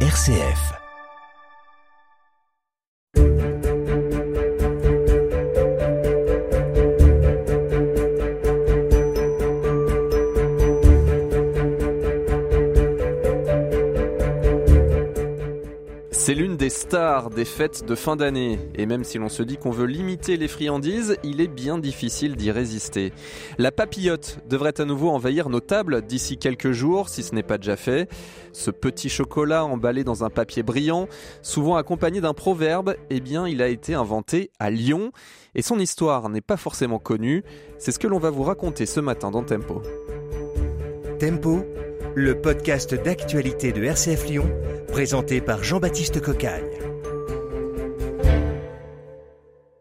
RCF. C'est l'une des stars des fêtes de fin d'année, et même si l'on se dit qu'on veut limiter les friandises, il est bien difficile d'y résister. La papillote devrait à nouveau envahir nos tables d'ici quelques jours, si ce n'est pas déjà fait. Ce petit chocolat emballé dans un papier brillant, souvent accompagné d'un proverbe, eh bien il a été inventé à Lyon, et son histoire n'est pas forcément connue. C'est ce que l'on va vous raconter ce matin dans Tempo. Tempo, le podcast d'actualité de RCF Lyon, présenté par Jean-Baptiste Cocagne.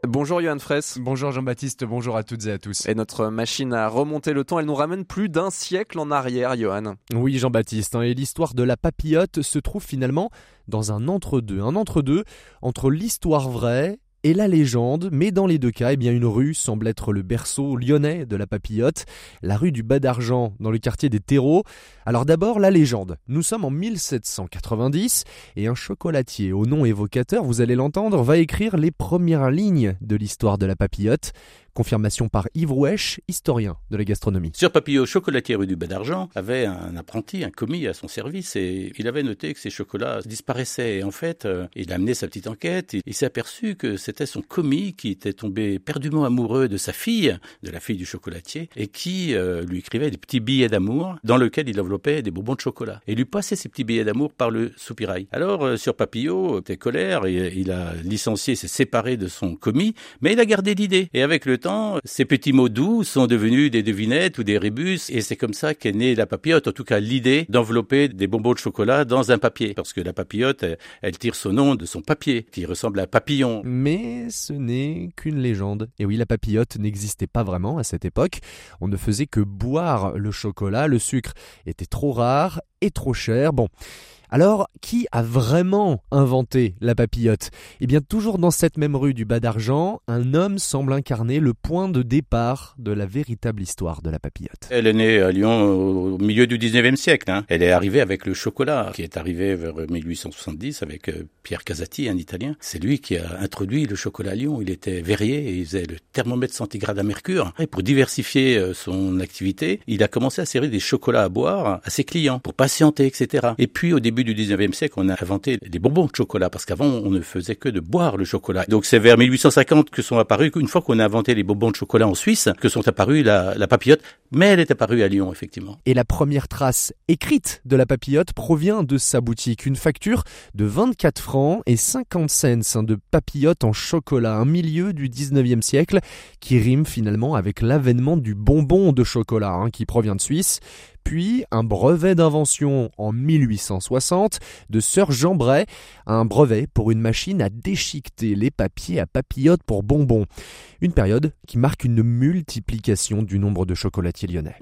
Bonjour Johan Fraisse. Bonjour Jean-Baptiste, bonjour à toutes et à tous. Et notre machine à remonter le temps, elle nous ramène plus d'un siècle en arrière, Johan. Oui Jean-Baptiste, hein, et l'histoire de la papillote se trouve finalement dans un entre-deux. Un entre-deux entre l'histoire vraie et la légende, mais dans les deux cas, eh bien, une rue semble être le berceau lyonnais de la papillote, la rue du Bas d'Argent dans le quartier des Terreaux. Alors d'abord la légende. Nous sommes en 1790 et un chocolatier au nom évocateur, vous allez l'entendre, va écrire les premières lignes de l'histoire de la papillote. Confirmation par Yves Rouèche, historien de la gastronomie. Sur Papillot, chocolatier rue du Bas d'Argent, avait un apprenti, un commis à son service et il avait noté que ses chocolats disparaissaient. Et en fait, euh, il a mené sa petite enquête. Il, il s'est aperçu que c'était son commis qui était tombé perdument amoureux de sa fille, de la fille du chocolatier, et qui euh, lui écrivait des petits billets d'amour dans lesquels il enveloppait des bonbons de chocolat. Et lui passait ces petits billets d'amour par le soupirail. Alors, euh, sur Papillot, était colère, et, il a licencié, s'est séparé de son commis, mais il a gardé l'idée. Et avec le ces petits mots doux sont devenus des devinettes ou des rébus, et c'est comme ça qu'est née la papillote, en tout cas l'idée d'envelopper des bonbons de chocolat dans un papier, parce que la papillote, elle, elle tire son nom de son papier, qui ressemble à un papillon. Mais ce n'est qu'une légende. Et oui, la papillote n'existait pas vraiment à cette époque. On ne faisait que boire le chocolat, le sucre était trop rare et trop cher. Bon. Alors, qui a vraiment inventé la papillote? Eh bien, toujours dans cette même rue du Bas d'Argent, un homme semble incarner le point de départ de la véritable histoire de la papillote. Elle est née à Lyon au milieu du 19e siècle. Hein. Elle est arrivée avec le chocolat, qui est arrivé vers 1870 avec euh, Pierre Casati, un Italien. C'est lui qui a introduit le chocolat à Lyon. Il était verrier et il faisait le thermomètre centigrade à mercure. Et pour diversifier euh, son activité, il a commencé à servir des chocolats à boire à ses clients, pour patienter, etc. Et puis, au début du 19e siècle, on a inventé des bonbons de chocolat, parce qu'avant, on ne faisait que de boire le chocolat. Donc c'est vers 1850 que sont apparus, une fois qu'on a inventé les bonbons de chocolat en Suisse, que sont apparus la, la papillote, mais elle est apparue à Lyon, effectivement. Et la première trace écrite de la papillote provient de sa boutique, une facture de 24 francs et 50 cents de papillote en chocolat, un milieu du 19e siècle qui rime finalement avec l'avènement du bonbon de chocolat hein, qui provient de Suisse. Puis un brevet d'invention en 1860 de Sir Jean Bray, un brevet pour une machine à déchiqueter les papiers à papillotes pour bonbons. Une période qui marque une multiplication du nombre de chocolatiers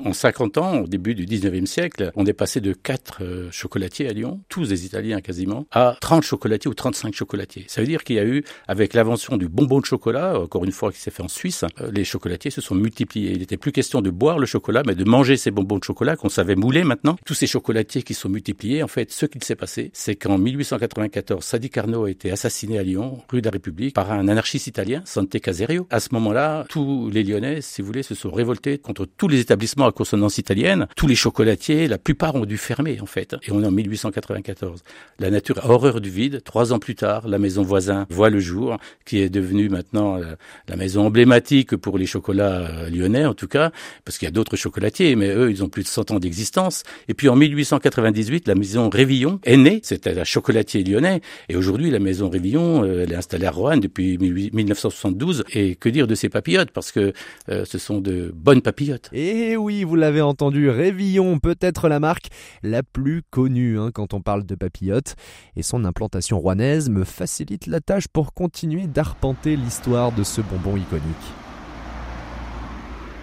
En 50 ans, au début du 19e siècle, on est passé de 4 euh, chocolatiers à Lyon, tous des Italiens quasiment, à 30 chocolatiers ou 35 chocolatiers. Ça veut dire qu'il y a eu, avec l'invention du bonbon de chocolat, encore une fois qui s'est fait en Suisse, euh, les chocolatiers se sont multipliés. Il n'était plus question de boire le chocolat, mais de manger ces bonbons de chocolat qu'on savait mouler maintenant. Tous ces chocolatiers qui sont multipliés, en fait, ce qu'il s'est passé, c'est qu'en 1894, Sadi Carnot a été assassiné à Lyon, rue de la République, par un anarchiste italien, Sante Caserio. À ce moment-là, tous les Lyonnais, si vous voulez, se sont révoltés contre tous les établissements à consonance italienne. Tous les chocolatiers, la plupart ont dû fermer, en fait. Et on est en 1894. La nature a horreur du vide. Trois ans plus tard, la maison voisin voit le jour, qui est devenue maintenant la, la maison emblématique pour les chocolats euh, lyonnais, en tout cas, parce qu'il y a d'autres chocolatiers, mais eux, ils ont plus de 100 ans d'existence. Et puis en 1898, la maison Révillon est née. C'était un chocolatier lyonnais. Et aujourd'hui, la maison Révillon, euh, elle est installée à Roanne depuis 1972. Et que dire de ces papillotes? Parce que euh, ce sont de bonnes papillotes. Et oui, vous l'avez entendu, Révillon, peut-être la marque la plus connue hein, quand on parle de papillotes. Et son implantation rouennaise me facilite la tâche pour continuer d'arpenter l'histoire de ce bonbon iconique.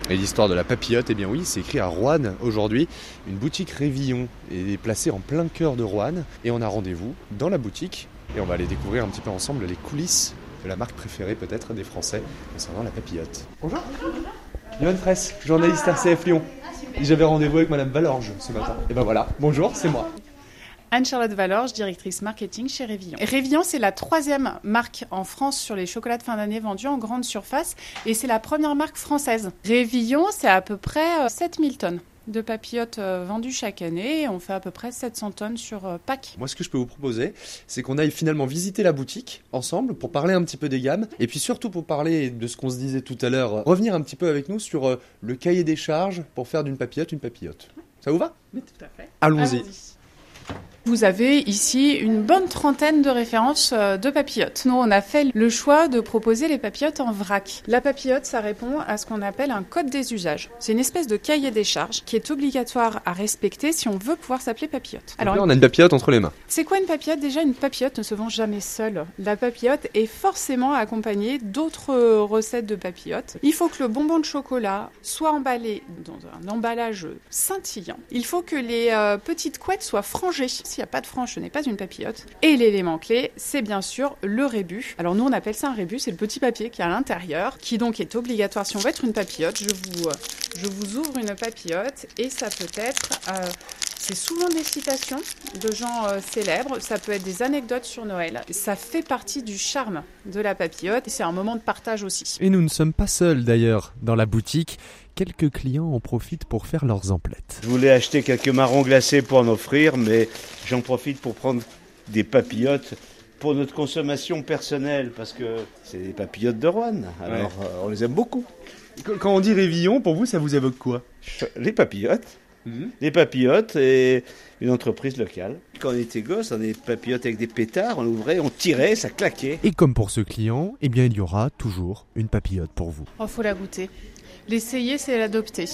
Et l'histoire de la papillote, eh bien oui, c'est écrit à Roanne aujourd'hui. Une boutique Révillon est placée en plein cœur de Roanne. Et on a rendez-vous dans la boutique. Et on va aller découvrir un petit peu ensemble les coulisses de la marque préférée peut-être des Français concernant la papillote. Bonjour. Yoann Fraisse, journaliste RCF Lyon. J'avais rendez-vous avec Madame Valorge ce matin. Et ben voilà, bonjour, c'est moi. Anne-Charlotte Valorge, directrice marketing chez Révillon. Révillon, c'est la troisième marque en France sur les chocolats de fin d'année vendus en grande surface et c'est la première marque française. Révillon, c'est à peu près 7000 tonnes de papillotes euh, vendus chaque année. On fait à peu près 700 tonnes sur euh, Pâques. Moi, ce que je peux vous proposer, c'est qu'on aille finalement visiter la boutique ensemble pour parler un petit peu des gammes et puis surtout pour parler de ce qu'on se disait tout à l'heure, revenir un petit peu avec nous sur euh, le cahier des charges pour faire d'une papillote une papillote. Ça vous va? Mais tout à fait. Allons-y. Vous avez ici une bonne trentaine de références euh, de papillotes. Nous, on a fait le choix de proposer les papillotes en vrac. La papillote, ça répond à ce qu'on appelle un code des usages. C'est une espèce de cahier des charges qui est obligatoire à respecter si on veut pouvoir s'appeler papillote. Alors là, on a une papillote entre les mains. C'est quoi une papillote? Déjà, une papillote ne se vend jamais seule. La papillote est forcément accompagnée d'autres recettes de papillotes. Il faut que le bonbon de chocolat soit emballé dans un emballage scintillant. Il faut que les euh, petites couettes soient frangées. N'y a pas de frange, ce n'est pas une papillote. Et l'élément clé, c'est bien sûr le rébus. Alors nous, on appelle ça un rébus, c'est le petit papier qui est à l'intérieur, qui donc est obligatoire. Si on veut être une papillote, je vous, euh, ouvre une papillote et ça peut être... Euh, c'est souvent des citations de gens euh, célèbres, ça peut être des anecdotes sur Noël. Ça fait partie du charme de la papillote et c'est un moment de partage aussi. Et nous ne sommes pas seuls d'ailleurs dans la boutique. Quelques clients en profitent pour faire leurs emplettes. Je voulais acheter quelques marrons glacés pour en offrir, mais j'en profite pour prendre des papillotes pour notre consommation personnelle, parce que c'est des papillotes de Rouen. Alors, euh, on les aime beaucoup. Qu- Quand on dit Révillon, pour vous, ça vous évoque quoi? Les papillotes, les papillotes et une entreprise locale. Quand on était gosse, on avait des papillotes avec des pétards, on ouvrait, on tirait, ça claquait. Et comme pour ce client, eh bien il y aura toujours une papillote pour vous. Oh, faut la goûter. L'essayer, c'est l'adopter.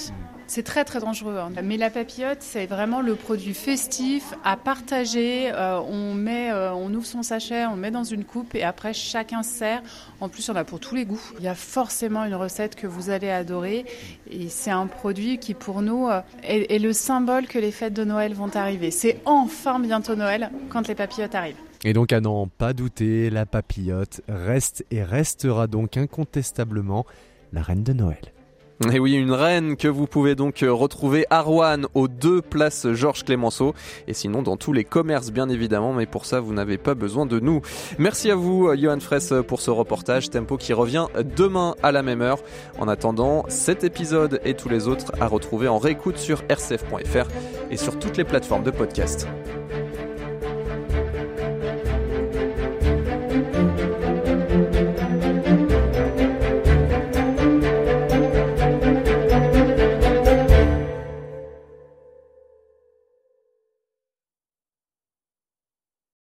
C'est très très dangereux. hein. Mais la papillote, c'est vraiment le produit festif à partager. Euh, on met, euh, on ouvre son sachet, on met dans une coupe et après chacun sert. En plus, en a pour tous les goûts. Il y a forcément une recette que vous allez adorer et c'est un produit qui pour nous euh, est, est le symbole que les fêtes de Noël vont arriver. C'est enfin bientôt Noël quand les papillotes arrivent. Et donc à n'en pas douter, la papillote reste et restera donc incontestablement la reine de Noël. Et oui, une reine que vous pouvez donc euh, retrouver à Rouen aux deux places Georges Clémenceau et sinon dans tous les commerces bien évidemment, mais pour ça vous n'avez pas besoin de nous. Merci à vous euh, Johan Fraisse pour ce reportage Tempo qui revient demain à la même heure. En attendant, cet épisode et tous les autres à retrouver en réécoute sur rcf.fr et sur toutes les plateformes de podcast.